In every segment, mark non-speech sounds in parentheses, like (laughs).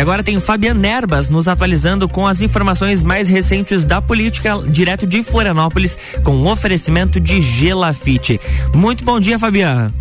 E agora tem Fabiana Nerbas nos atualizando com as informações mais recentes da política direto de Florianópolis com oferecimento de Gelafite. Muito bom dia, Fabiana.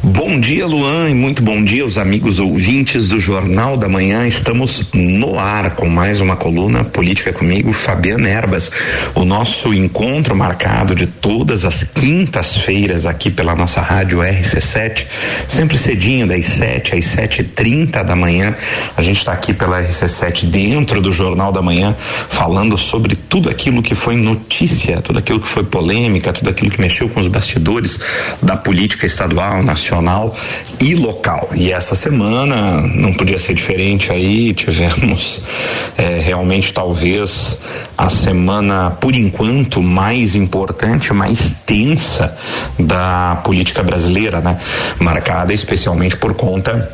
Bom dia, Luan, e muito bom dia aos amigos ouvintes do Jornal da Manhã. Estamos no ar com mais uma coluna Política comigo, Fabiana Erbas. O nosso encontro marcado de todas as quintas-feiras aqui pela nossa rádio RC7, sempre cedinho, das 7 às 7h30 da manhã. A gente está aqui pela RC7 dentro do Jornal da Manhã, falando sobre tudo aquilo que foi notícia, tudo aquilo que foi polêmica, tudo aquilo que mexeu com os bastidores da política estadual, nacional nacional e local. E essa semana não podia ser diferente aí, tivemos (laughs) é, realmente talvez a semana, por enquanto, mais importante, mais tensa da política brasileira, né? Marcada especialmente por conta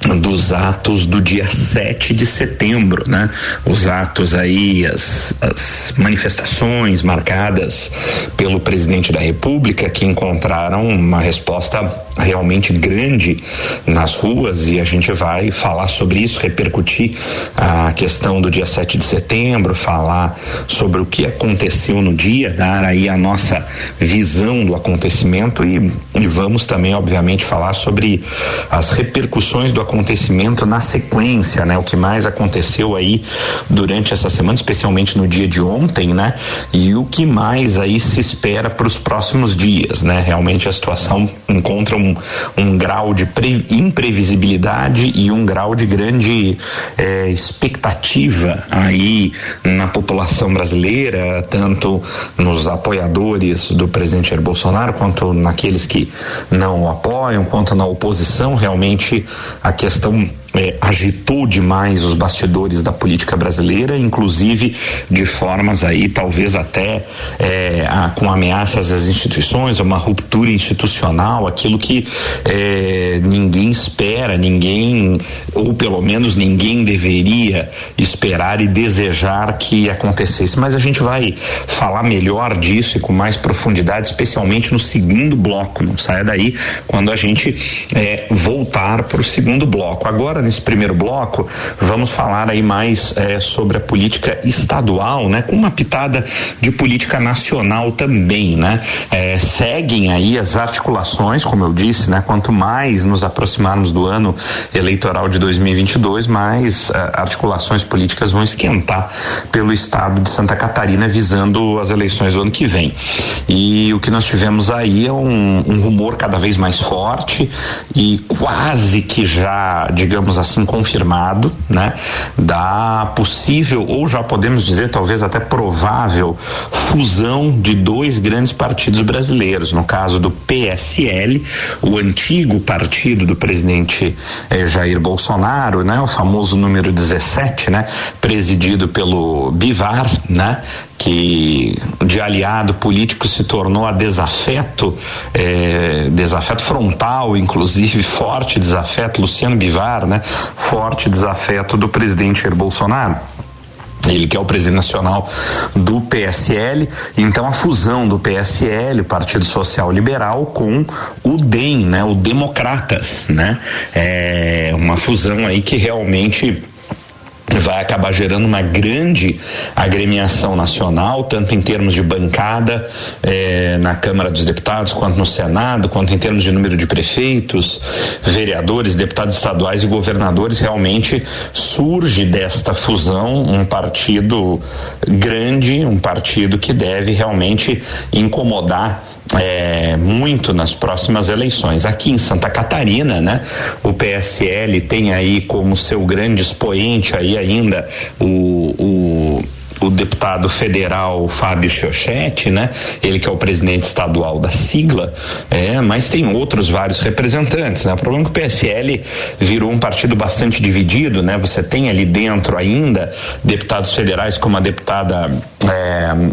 dos atos do dia 7 de setembro, né? Os atos aí, as, as, manifestações marcadas pelo presidente da República que encontraram uma resposta realmente grande nas ruas e a gente vai falar sobre isso, repercutir a questão do dia 7 de setembro, falar sobre o que aconteceu no dia, dar aí a nossa visão do acontecimento e, e vamos também, obviamente, falar sobre as repercussões do acontecimento na sequência, né? O que mais aconteceu aí durante essa semana, especialmente no dia de ontem, né? E o que mais aí se espera para os próximos dias, né? Realmente a situação encontra um, um grau de imprevisibilidade e um grau de grande eh, expectativa aí na população brasileira, tanto nos apoiadores do presidente Jair Bolsonaro quanto naqueles que não o apoiam, quanto na oposição, realmente a questão é, agitou demais os bastidores da política brasileira, inclusive de formas aí talvez até é, a, com ameaças às instituições, uma ruptura institucional, aquilo que é, ninguém espera, ninguém ou pelo menos ninguém deveria esperar e desejar que acontecesse. Mas a gente vai falar melhor disso e com mais profundidade, especialmente no segundo bloco. Não saia daí quando a gente é, voltar para o segundo bloco. Agora agora, nesse primeiro bloco, vamos falar aí mais é, sobre a política estadual, né? Com uma pitada de política nacional também, né? É, seguem aí as articulações, como eu disse, né? Quanto mais nos aproximarmos do ano eleitoral de 2022, mais é, articulações políticas vão esquentar pelo estado de Santa Catarina visando as eleições do ano que vem. E o que nós tivemos aí é um, um rumor cada vez mais forte e quase que já, digamos, assim, confirmado, né, da possível, ou já podemos dizer, talvez até provável, fusão de dois grandes partidos brasileiros. No caso do PSL, o antigo partido do presidente eh, Jair Bolsonaro, né, o famoso número 17, né, presidido pelo Bivar, né, que de aliado político se tornou a desafeto, é, desafeto frontal, inclusive forte desafeto, Luciano Bivar, né? Forte desafeto do presidente Jair Bolsonaro. Ele que é o presidente nacional do PSL, então a fusão do PSL, Partido Social Liberal, com o DEM, né, o Democratas, né, é uma fusão aí que realmente vai acabar gerando uma grande agremiação nacional, tanto em termos de bancada eh, na Câmara dos Deputados, quanto no Senado, quanto em termos de número de prefeitos, vereadores, deputados estaduais e governadores. Realmente surge desta fusão um partido grande, um partido que deve realmente incomodar é, muito nas próximas eleições. Aqui em Santa Catarina, né, o PSL tem aí como seu grande expoente aí ainda o, o o deputado federal Fábio Chiochetti, né? Ele que é o presidente estadual da sigla, é, mas tem outros vários representantes, né? O problema é que o PSL virou um partido bastante dividido, né? Você tem ali dentro ainda deputados federais como a deputada é,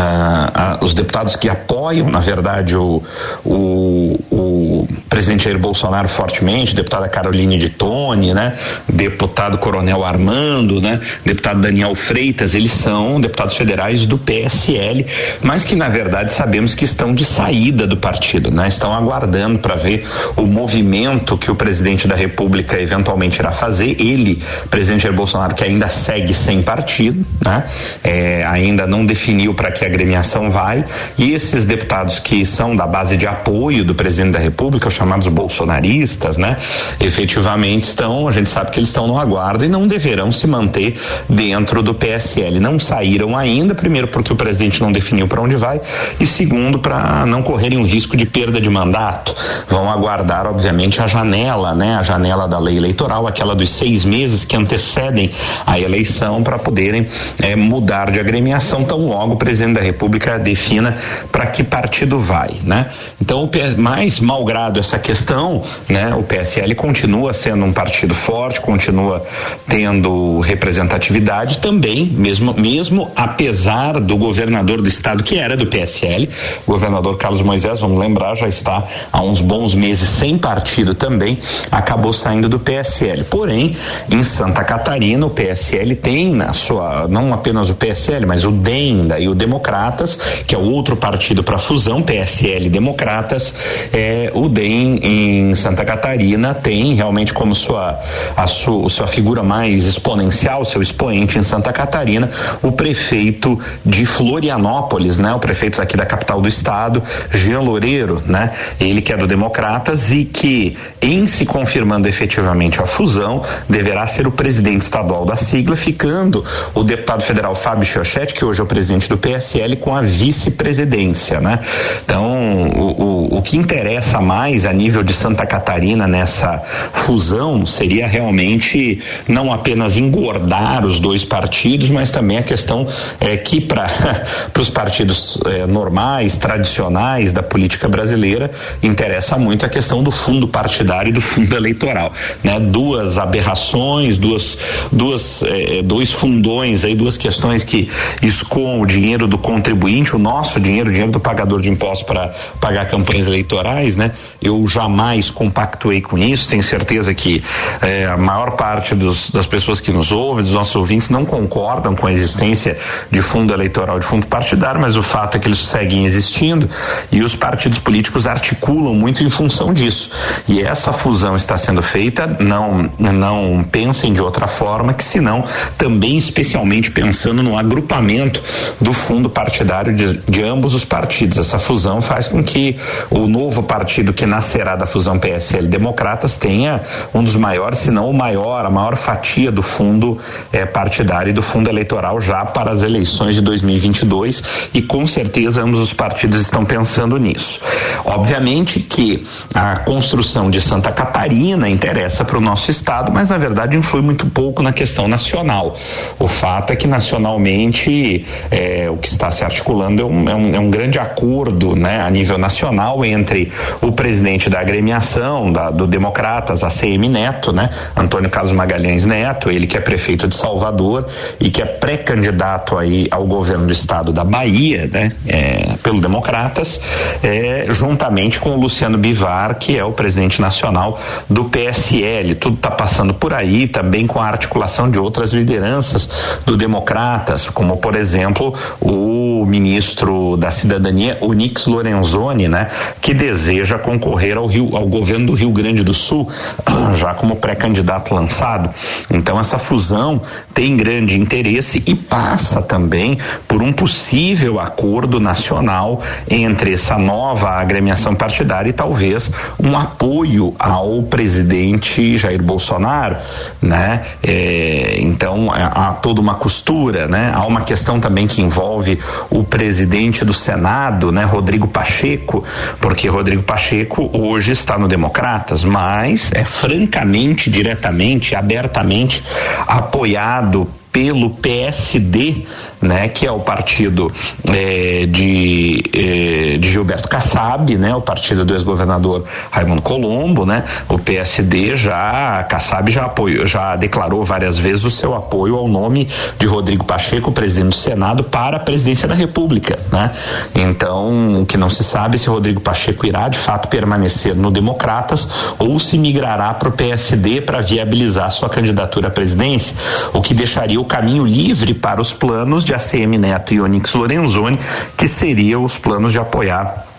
ah, os deputados que apoiam, na verdade, o, o, o, presidente Jair Bolsonaro fortemente, deputada Caroline de Tone, né, deputado Coronel Armando, né, deputado Daniel Freitas, eles são deputados federais do PSL, mas que na verdade sabemos que estão de saída do partido, né, estão aguardando para ver o movimento que o presidente da República eventualmente irá fazer. Ele, presidente Jair Bolsonaro, que ainda segue sem partido, né, é, ainda não definiu para que que a agremiação vai, e esses deputados que são da base de apoio do presidente da República, os chamados bolsonaristas, né, efetivamente estão, a gente sabe que eles estão no aguardo e não deverão se manter dentro do PSL. Não saíram ainda, primeiro porque o presidente não definiu para onde vai, e segundo, para não correrem o risco de perda de mandato. Vão aguardar, obviamente, a janela, né, a janela da lei eleitoral, aquela dos seis meses que antecedem a eleição para poderem eh, mudar de agremiação tão logo o presidente presidente da República defina para que partido vai, né? Então, mais malgrado essa questão, né? O PSL continua sendo um partido forte, continua tendo representatividade também, mesmo mesmo apesar do governador do estado que era do PSL, o governador Carlos Moisés, vamos lembrar, já está há uns bons meses sem partido também, acabou saindo do PSL. Porém, em Santa Catarina, o PSL tem na sua, não apenas o PSL, mas o DEM e o Democracia Democratas, que é o outro partido para fusão, PSL Democratas, é, o DEM em Santa Catarina tem realmente como sua, a sua, sua figura mais exponencial, seu expoente em Santa Catarina, o prefeito de Florianópolis, né? O prefeito aqui da capital do estado, Jean Loureiro, né? Ele que é do Democratas e que, em se confirmando efetivamente a fusão, deverá ser o presidente estadual da sigla, ficando o deputado federal Fábio Chiochetti, que hoje é o presidente do PS PSL com a vice-presidência, né? Então, o, o, o que interessa mais a nível de Santa Catarina nessa fusão seria realmente não apenas engordar os dois partidos, mas também a questão é, que para (laughs) os partidos é, normais, tradicionais da política brasileira, interessa muito a questão do fundo partidário e do fundo eleitoral, né? Duas aberrações, duas, duas, é, dois fundões aí, duas questões que escoam o dinheiro do contribuinte, o nosso dinheiro, o dinheiro do pagador de impostos para pagar campanhas eleitorais, né? Eu jamais compactuei com isso. Tenho certeza que eh, a maior parte dos, das pessoas que nos ouvem, dos nossos ouvintes, não concordam com a existência de fundo eleitoral, de fundo partidário, mas o fato é que eles seguem existindo e os partidos políticos articulam muito em função disso. E essa fusão está sendo feita, não, não pensem de outra forma que senão também especialmente pensando no agrupamento do fundo partidário de, de ambos os partidos. Essa fusão faz com que o novo partido que nascerá da fusão PSL Democratas tenha um dos maiores, se não o maior, a maior fatia do fundo eh, partidário e do fundo eleitoral já para as eleições de 2022 e com certeza ambos os partidos estão pensando nisso. Obviamente que a construção de Santa Catarina interessa para o nosso estado, mas na verdade influi muito pouco na questão nacional. O fato é que nacionalmente eh, o que está se articulando é um, é um, é um grande acordo né, a nível nacional entre o presidente da agremiação, da, do Democratas, ACM Neto, né, Antônio Carlos Magalhães Neto, ele que é prefeito de Salvador e que é pré-candidato aí ao governo do estado da Bahia, né, é, pelo Democratas, é, juntamente com o Luciano Bivar, que é o presidente nacional do PSL. Tudo está passando por aí, também com a articulação de outras lideranças do Democratas, como por exemplo o o ministro da Cidadania, o Nix Lorenzoni, né, que deseja concorrer ao Rio, ao governo do Rio Grande do Sul, (clears throat) já como pré-candidato lançado. Então essa fusão tem grande interesse e passa também por um possível acordo nacional entre essa nova agremiação partidária e talvez um apoio ao presidente Jair Bolsonaro, né? É, então há toda uma costura, né? Há uma questão também que envolve o presidente do Senado, né, Rodrigo Pacheco, porque Rodrigo Pacheco hoje está no Democratas, mas é francamente, diretamente, abertamente apoiado pelo PSD, né, que é o partido é, de, é, de Gilberto Kassab, né, o partido do ex-governador Raimundo Colombo, né, o PSD já, Kassab já apoiou, já declarou várias vezes o seu apoio ao nome de Rodrigo Pacheco, presidente do Senado, para a presidência da República, né. Então, o que não se sabe é se Rodrigo Pacheco irá de fato permanecer no Democratas ou se migrará para o PSD para viabilizar sua candidatura à presidência, o que deixaria o caminho livre para os planos de ACM Neto e Onyx Lorenzoni, que seriam os planos de apoiar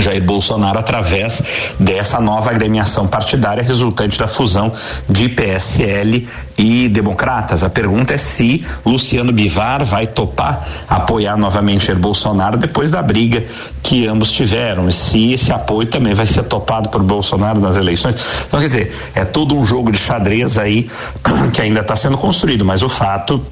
Jair Bolsonaro através dessa nova agremiação partidária resultante da fusão de PSL e Democratas. A pergunta é se Luciano Bivar vai topar apoiar novamente Jair Bolsonaro depois da briga que ambos tiveram e se esse apoio também vai ser topado por Bolsonaro nas eleições. Então, quer dizer, é todo um jogo de xadrez aí (clears throat) que ainda está sendo construído, mas o fato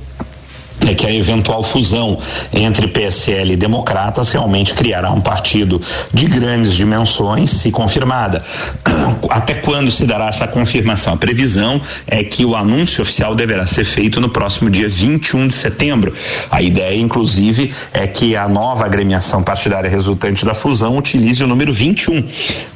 é que a eventual fusão entre PSL e Democratas realmente criará um partido de grandes dimensões, se confirmada. (clears throat) Até quando se dará essa confirmação? A previsão é que o anúncio oficial deverá ser feito no próximo dia 21 de setembro. A ideia, inclusive, é que a nova agremiação partidária resultante da fusão utilize o número 21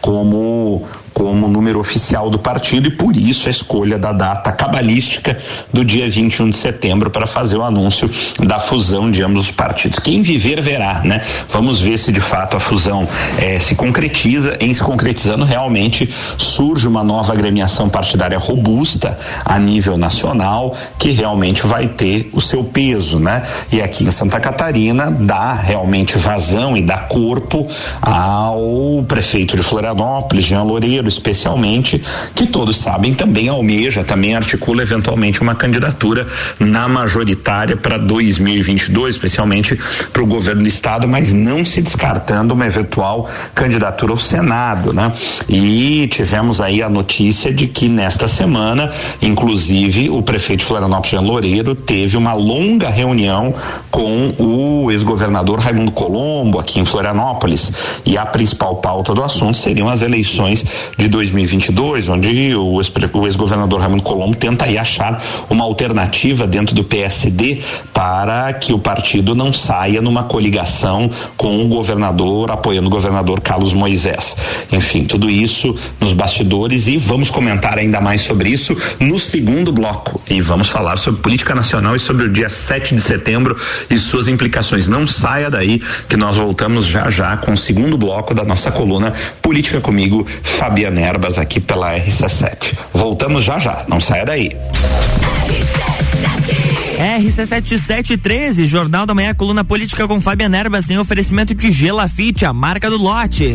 como como número oficial do partido e por isso a escolha da data cabalística do dia 21 de setembro para fazer o anúncio da fusão de ambos os partidos. Quem viver verá, né? Vamos ver se de fato a fusão eh, se concretiza. Em se concretizando, realmente surge uma nova agremiação partidária robusta a nível nacional que realmente vai ter o seu peso, né? E aqui em Santa Catarina dá realmente vazão e dá corpo ao prefeito de Florianópolis, Jean Loureiro, especialmente, que todos sabem também almeja, também articula eventualmente uma candidatura na majoritária para 2022, especialmente para o governo do estado, mas não se descartando uma eventual candidatura ao Senado, né? E tivemos aí a notícia de que nesta semana, inclusive, o prefeito Florianópolis, Jean Loureiro, teve uma longa reunião com o ex-governador Raimundo Colombo aqui em Florianópolis e a principal pauta do assunto seriam as eleições de 2022, onde o ex-governador Raimundo Colombo tenta aí achar uma alternativa dentro do PSD para que o partido não saia numa coligação com o governador, apoiando o governador Carlos Moisés. Enfim, tudo isso nos bastidores e vamos comentar ainda mais sobre isso no segundo bloco. E vamos falar sobre política nacional e sobre o dia 7 de setembro e suas implicações. Não saia daí que nós voltamos já já com o segundo bloco da nossa coluna Política comigo, Fabiana Nerbas aqui pela RC7. Voltamos já já, não saia daí. RC7713, Jornal da Manhã, coluna política com Fabiana Erbas, tem oferecimento de Gelafite, a marca do lote.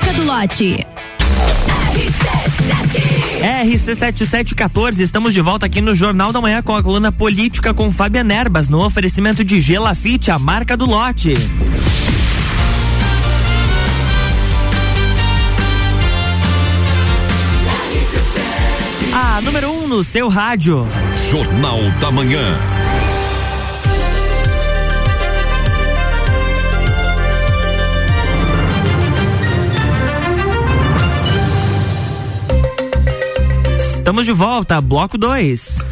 do lote. RC7714, estamos de volta aqui no Jornal da Manhã com a coluna política com Fábia Nerbas, no oferecimento de Gelafite, a marca do lote. A número 1 um no seu rádio. Jornal da Manhã. Estamos de volta, bloco 2.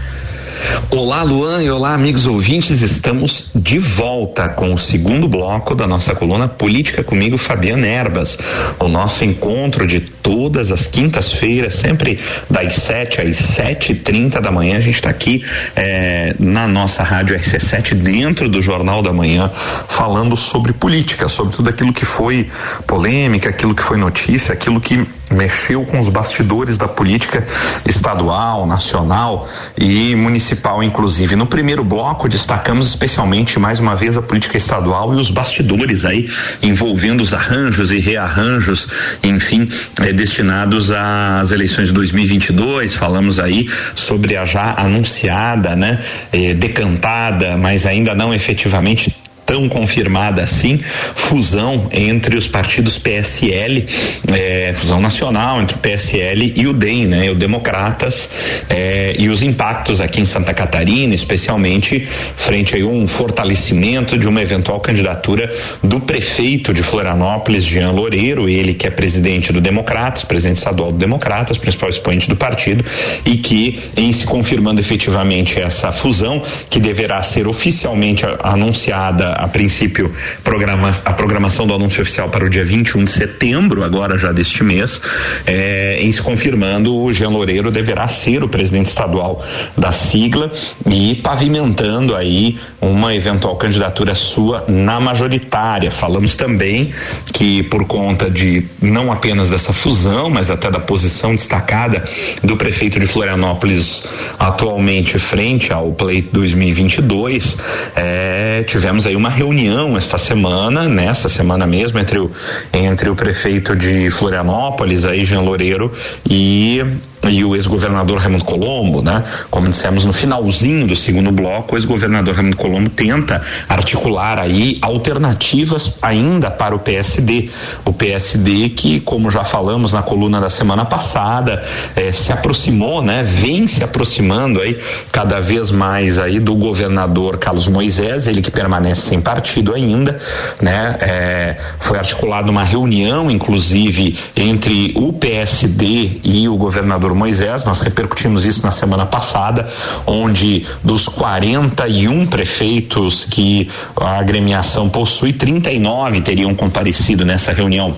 Olá, Luan, e olá, amigos ouvintes. Estamos de volta com o segundo bloco da nossa coluna Política comigo, Fabiana Erbas. O nosso encontro de todas as quintas-feiras, sempre das 7 às 7 e 30 da manhã. A gente está aqui eh, na nossa rádio RC7, dentro do Jornal da Manhã, falando sobre política, sobre tudo aquilo que foi polêmica, aquilo que foi notícia, aquilo que mexeu com os bastidores da política estadual, nacional e municipal, inclusive. No primeiro bloco, destacamos especialmente, mais uma vez, a política estadual e os bastidores aí, envolvendo os arranjos e rearranjos, enfim, eh, destinados às eleições de 2022. Falamos aí sobre a já anunciada, né, eh, decantada, mas ainda não efetivamente tão confirmada assim, fusão entre os partidos PSL, é, fusão nacional entre o PSL e o DEM, né, o Democratas, é, e os impactos aqui em Santa Catarina, especialmente frente a um fortalecimento de uma eventual candidatura do prefeito de Florianópolis, Jean Loureiro, ele que é presidente do Democratas, presidente estadual do Democratas, principal expoente do partido, e que, em se confirmando efetivamente essa fusão, que deverá ser oficialmente anunciada a princípio, programa, a programação do anúncio oficial para o dia 21 de setembro, agora já deste mês, é, em se confirmando, o Jean Loureiro deverá ser o presidente estadual da sigla e pavimentando aí uma eventual candidatura sua na majoritária. Falamos também que por conta de não apenas dessa fusão, mas até da posição destacada do prefeito de Florianópolis atualmente frente ao pleito 2022, é, tivemos aí uma uma reunião esta semana, nesta semana mesmo, entre o, entre o prefeito de Florianópolis, aí Jean Loureiro, e e o ex-governador Raimundo Colombo, né? Como dissemos no finalzinho do segundo bloco, o ex-governador Raimundo Colombo tenta articular aí alternativas ainda para o PSD. O PSD que, como já falamos na coluna da semana passada, eh, se aproximou, né? Vem se aproximando aí cada vez mais aí do governador Carlos Moisés, ele que permanece sem partido ainda, né? Eh, foi articulada uma reunião, inclusive, entre o PSD e o governador Moisés, nós repercutimos isso na semana passada, onde dos 41 prefeitos que a agremiação possui, 39 teriam comparecido nessa reunião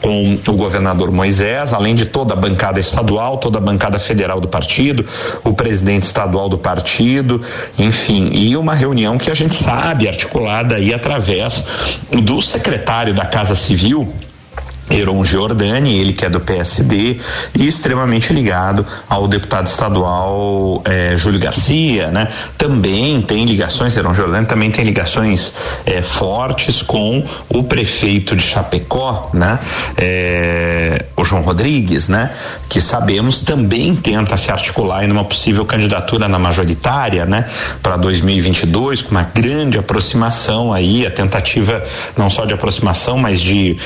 com o governador Moisés, além de toda a bancada estadual, toda a bancada federal do partido, o presidente estadual do partido, enfim, e uma reunião que a gente sabe articulada aí através do secretário da Casa Civil, Heron Giordani, ele que é do PSD e extremamente ligado ao deputado estadual eh, Júlio Garcia, né? Também tem ligações, Heron Giordani também tem ligações eh, fortes com o prefeito de Chapecó, né? Eh, o João Rodrigues, né? Que sabemos também tenta se articular em uma possível candidatura na majoritária, né? Para 2022 com uma grande aproximação aí, a tentativa não só de aproximação, mas de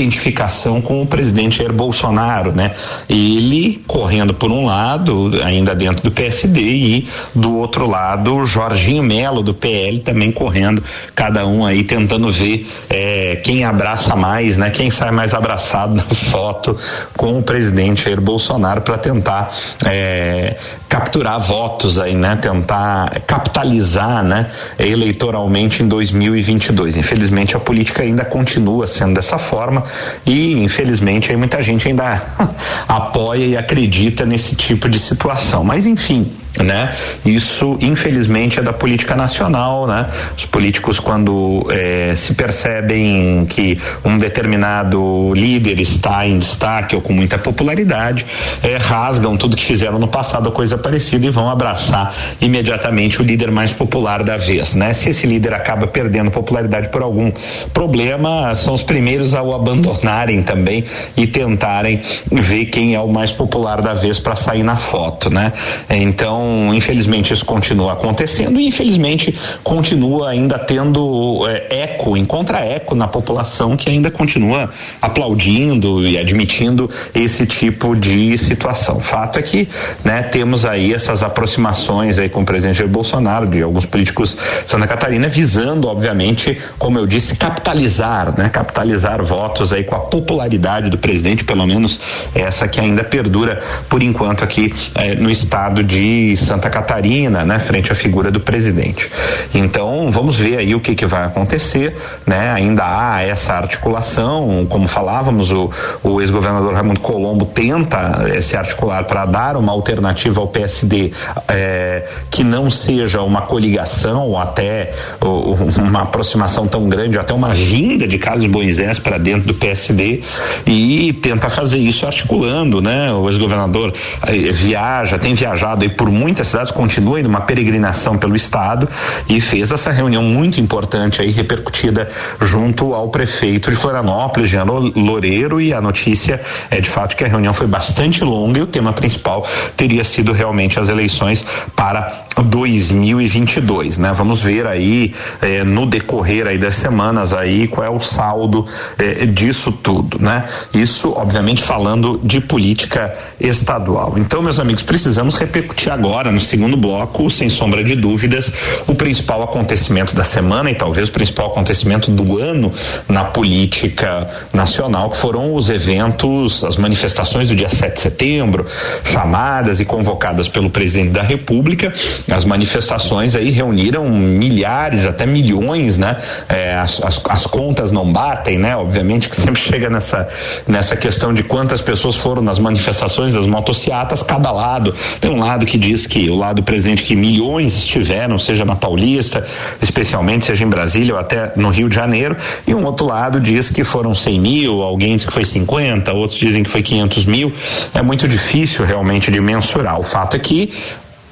identificação com o presidente Jair Bolsonaro, né? Ele correndo por um lado, ainda dentro do PSD, e do outro lado, Jorginho Melo, do PL, também correndo, cada um aí tentando ver é, quem abraça mais, né? Quem sai mais abraçado na (laughs) foto com o presidente Jair Bolsonaro para tentar é, capturar votos aí, né? Tentar capitalizar, né? Eleitoralmente em 2022. Infelizmente a política ainda continua sendo dessa forma e infelizmente aí muita gente ainda (laughs) apoia e acredita nesse tipo de situação. Mas enfim, né? Isso, infelizmente, é da política nacional, né? Os políticos, quando eh, se percebem que um determinado líder está em destaque ou com muita popularidade, eh, rasgam tudo que fizeram no passado coisa parecida e vão abraçar imediatamente o líder mais popular da vez, né? Se esse líder acaba perdendo popularidade por algum problema, são os primeiros a o abandonarem também e tentarem ver quem é o mais popular da vez para sair na foto, né? Então infelizmente, isso continua acontecendo e, infelizmente, continua ainda tendo é, eco, encontra eco na população que ainda continua aplaudindo e admitindo esse tipo de situação. Fato é que, né, temos aí essas aproximações aí com o presidente Bolsonaro, de alguns políticos de Santa Catarina, visando, obviamente, como eu disse, capitalizar, né, capitalizar votos aí com a popularidade do presidente, pelo menos essa que ainda perdura por enquanto aqui eh, no estado de Santa Catarina, né, frente à figura do presidente. Então, vamos ver aí o que, que vai acontecer, né? Ainda há essa articulação, como falávamos, o, o ex-governador Raimundo Colombo tenta eh, se articular para dar uma alternativa ao PSD eh, que não seja uma coligação ou até ou, uma aproximação tão grande, até uma vinda de Carlos Moisés para dentro do PSD e tenta fazer isso articulando, né? O ex-governador eh, viaja, tem viajado aí por muitas cidades, continua em uma peregrinação pelo estado e fez essa reunião muito importante aí repercutida junto ao prefeito de Florianópolis, Jean Loureiro e a notícia é de fato que a reunião foi bastante longa e o tema principal teria sido realmente as eleições para 2022, né? Vamos ver aí eh, no decorrer aí das semanas aí qual é o saldo eh, disso tudo, né? Isso, obviamente, falando de política estadual. Então, meus amigos, precisamos repercutir agora no segundo bloco, sem sombra de dúvidas, o principal acontecimento da semana e talvez o principal acontecimento do ano na política nacional, que foram os eventos, as manifestações do dia 7 de setembro, chamadas e convocadas pelo presidente da República as manifestações aí reuniram milhares, até milhões, né? É, as, as, as, contas não batem, né? Obviamente que (laughs) sempre chega nessa, nessa questão de quantas pessoas foram nas manifestações das motocicletas, cada lado. Tem um lado que diz que o lado presente que milhões estiveram, seja na Paulista, especialmente, seja em Brasília ou até no Rio de Janeiro, e um outro lado diz que foram 100 mil, alguém diz que foi 50, outros dizem que foi 500 mil. É muito difícil realmente de mensurar. O fato é que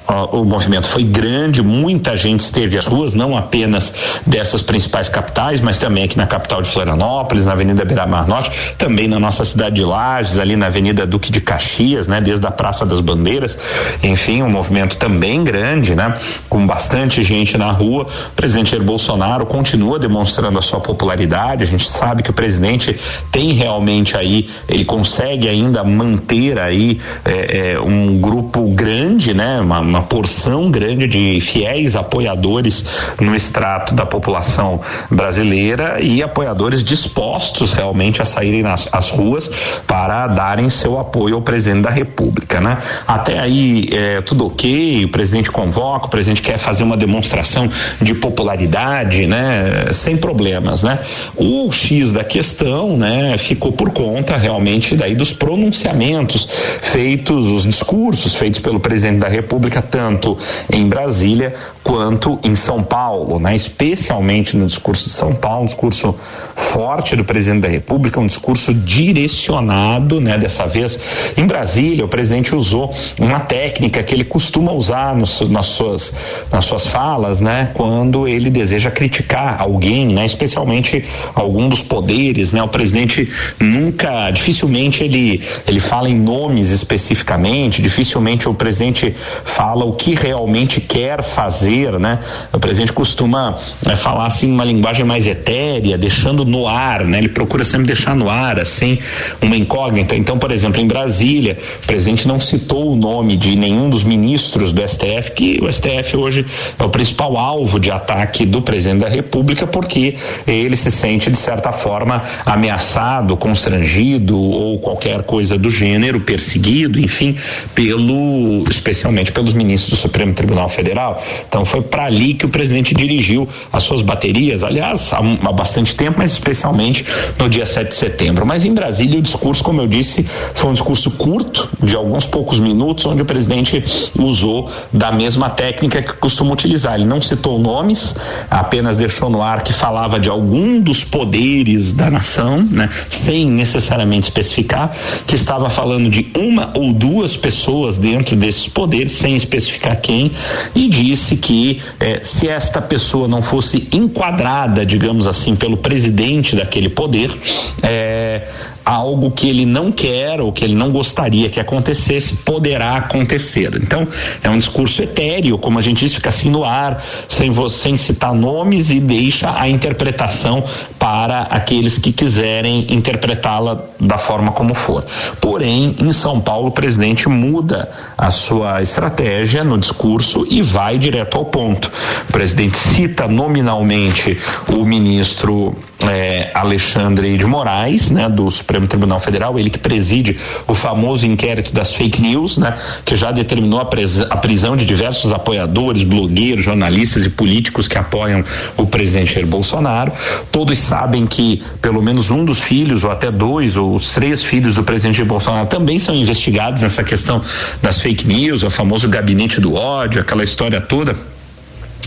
o movimento foi grande, muita gente esteve às ruas, não apenas dessas principais capitais, mas também aqui na capital de Florianópolis, na Avenida Beira-Mar Norte, também na nossa cidade de Lages, ali na Avenida Duque de Caxias, né, desde a Praça das Bandeiras. Enfim, um movimento também grande, né, com bastante gente na rua. O presidente Jair Bolsonaro continua demonstrando a sua popularidade. A gente sabe que o presidente tem realmente aí, ele consegue ainda manter aí é, é, um grupo grande, né, uma, uma porção grande de fiéis apoiadores no extrato da população brasileira e apoiadores dispostos realmente a saírem nas as ruas para darem seu apoio ao presidente da República, né? Até aí é, tudo ok, o presidente convoca, o presidente quer fazer uma demonstração de popularidade, né? Sem problemas, né? O X da questão, né? Ficou por conta realmente daí dos pronunciamentos feitos, os discursos feitos pelo presidente da República tanto em Brasília quanto em São Paulo, né? especialmente no discurso de São Paulo, um discurso forte do presidente da República, um discurso direcionado, né? dessa vez em Brasília, o presidente usou uma técnica que ele costuma usar nas, suas, nas suas falas, né? quando ele deseja criticar alguém, né? especialmente algum dos poderes, né? o presidente nunca, dificilmente ele, ele fala em nomes especificamente, dificilmente o presidente fala o que realmente quer fazer, né? O presidente costuma né, falar assim uma linguagem mais etérea, deixando no ar, né? Ele procura sempre deixar no ar, assim, uma incógnita. Então, por exemplo, em Brasília, o presidente não citou o nome de nenhum dos ministros do STF, que o STF hoje é o principal alvo de ataque do presidente da República, porque ele se sente, de certa forma, ameaçado, constrangido ou qualquer coisa do gênero, perseguido, enfim, pelo, especialmente pelos ministros ministros do Supremo Tribunal Federal. Então foi para ali que o presidente dirigiu as suas baterias, aliás, há, há, bastante tempo, mas especialmente no dia 7 de setembro. Mas em Brasília o discurso, como eu disse, foi um discurso curto, de alguns poucos minutos, onde o presidente usou da mesma técnica que costuma utilizar. Ele não citou nomes, apenas deixou no ar que falava de algum dos poderes da nação, né, sem necessariamente especificar, que estava falando de uma ou duas pessoas dentro desses poderes, sem especificar especificar quem, e disse que eh, se esta pessoa não fosse enquadrada, digamos assim, pelo presidente daquele poder, eh, algo que ele não quer ou que ele não gostaria que acontecesse poderá acontecer. Então, é um discurso etéreo, como a gente disse, fica assim no ar, sem você citar nomes e deixa a interpretação para aqueles que quiserem interpretá-la da forma como for. Porém, em São Paulo, o presidente muda a sua estratégia no discurso e vai direto ao ponto. O presidente cita nominalmente o ministro é, Alexandre de Moraes, né, do Supremo Tribunal Federal, ele que preside o famoso inquérito das fake news, né, que já determinou a, a prisão de diversos apoiadores, blogueiros, jornalistas e políticos que apoiam o presidente Jair Bolsonaro. Todos sabem que pelo menos um dos filhos, ou até dois, ou os três filhos do presidente Jair Bolsonaro também são investigados nessa questão das fake news, o famoso gabinete do ódio, aquela história toda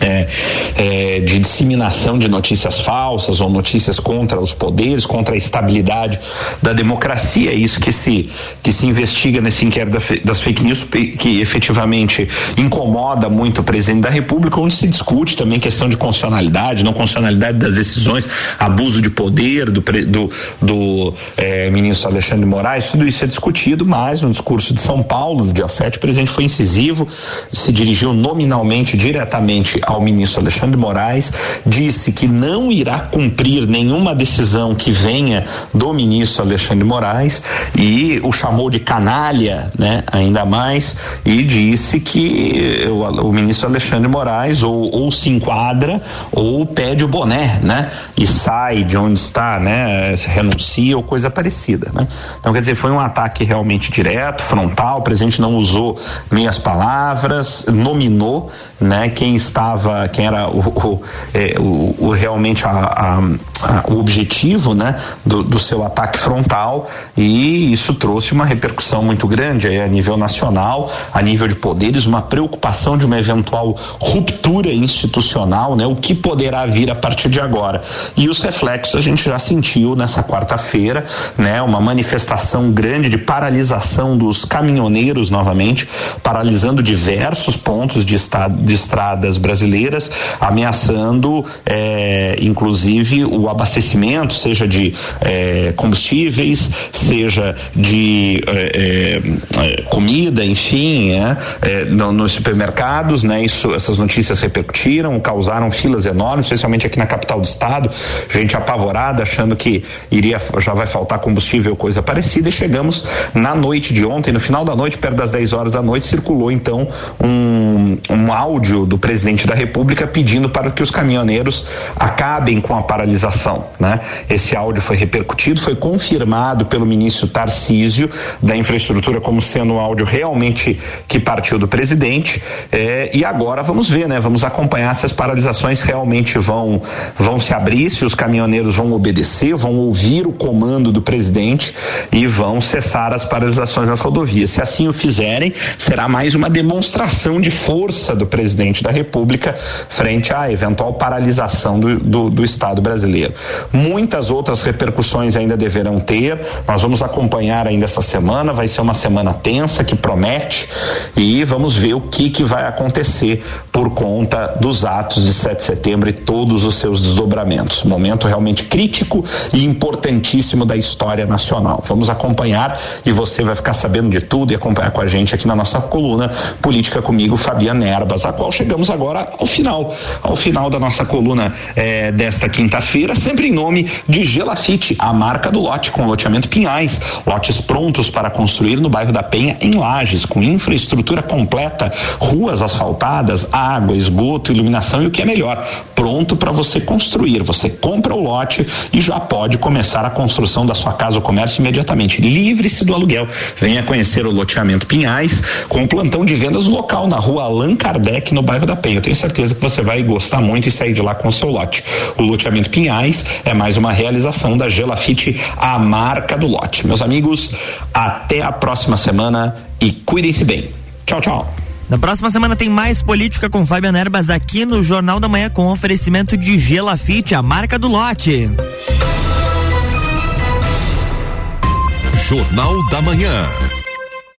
é, é, de disseminação de notícias falsas ou notícias contra os poderes, contra a estabilidade da democracia. É isso que se, que se investiga nesse inquérito das fake news, que efetivamente incomoda muito o presidente da República, onde se discute também questão de constitucionalidade, não constitucionalidade das decisões, abuso de poder do, do, do é, ministro Alexandre de Moraes, tudo isso é discutido, mas no discurso de São Paulo, no dia 7, o presidente foi incisivo, se dirigiu nominalmente, diretamente ao ministro Alexandre Moraes, disse que não irá cumprir nenhuma decisão que venha do ministro Alexandre Moraes e o chamou de canalha, né, ainda mais, e disse que o, o ministro Alexandre Moraes ou, ou se enquadra ou pede o boné, né, e sai de onde está, né, renuncia ou coisa parecida, né. Então, quer dizer, foi um ataque realmente direto, frontal, o presidente não usou meias palavras, nominou, né, quem estava estava, quem era o, o, é, o, o realmente a, a, a, o objetivo, né, do, do, seu ataque frontal e isso trouxe uma repercussão muito grande aí, a nível nacional, a nível de poderes, uma preocupação de uma eventual ruptura institucional, né, o que poderá vir a partir de agora. E os reflexos a gente já sentiu nessa quarta-feira, né, uma manifestação grande de paralisação dos caminhoneiros novamente, paralisando diversos pontos de, estado, de estradas brasileiras brasileiras, ameaçando, é, inclusive, o abastecimento, seja de é, combustíveis, seja de é comida, enfim, é, é, no, nos supermercados, né? Isso, essas notícias repercutiram, causaram filas enormes, especialmente aqui na capital do estado, gente apavorada, achando que iria já vai faltar combustível coisa parecida, e chegamos na noite de ontem, no final da noite, perto das 10 horas da noite, circulou então um, um áudio do presidente da República pedindo para que os caminhoneiros acabem com a paralisação, né? Esse áudio foi repercutido, foi confirmado pelo ministro Tarcísio da Infraestrutura como sendo um áudio realmente que partiu do presidente, eh, e agora vamos ver, né? Vamos acompanhar se as paralisações realmente vão vão se abrir, se os caminhoneiros vão obedecer, vão ouvir o comando do presidente e vão cessar as paralisações nas rodovias. Se assim o fizerem, será mais uma demonstração de força do presidente da República frente à eventual paralisação do, do, do Estado brasileiro. Muitas outras repercussões ainda deverão ter, nós vamos acompanhar ainda essa semana, vai ser uma semana tensa que promete e vamos ver o que, que vai acontecer por conta dos atos de 7 de setembro e todos os seus desdobramentos. Momento realmente crítico e importantíssimo da história nacional. Vamos acompanhar e você vai ficar sabendo de tudo e acompanhar com a gente aqui na nossa coluna Política comigo, Fabiana Erbas, a qual chegamos agora ao final, ao final da nossa coluna eh, desta quinta-feira, sempre em nome de Gelafite, a marca do lote com loteamento Pinhais, lotes prontos para construir no bairro da Penha em Lages, com infraestrutura completa, ruas asfaltadas, água, esgoto, iluminação e o que é melhor, pronto para você construir. Você compra o lote e já pode começar a construção da sua casa ou comércio imediatamente. Livre-se do aluguel. Venha conhecer o loteamento Pinhais com um plantão de vendas local na rua Allan Kardec, no bairro da Penha. Eu tenho certeza que você vai gostar muito e sair de lá com o seu lote. O loteamento Pinhais é mais uma realização da Gelafite, a marca do lote. Meus amigos, até a próxima semana e cuidem-se bem. Tchau, tchau. Na próxima semana tem mais política com Fábio Nerbas aqui no Jornal da Manhã com oferecimento de Gelafite, a marca do lote. Jornal da Manhã.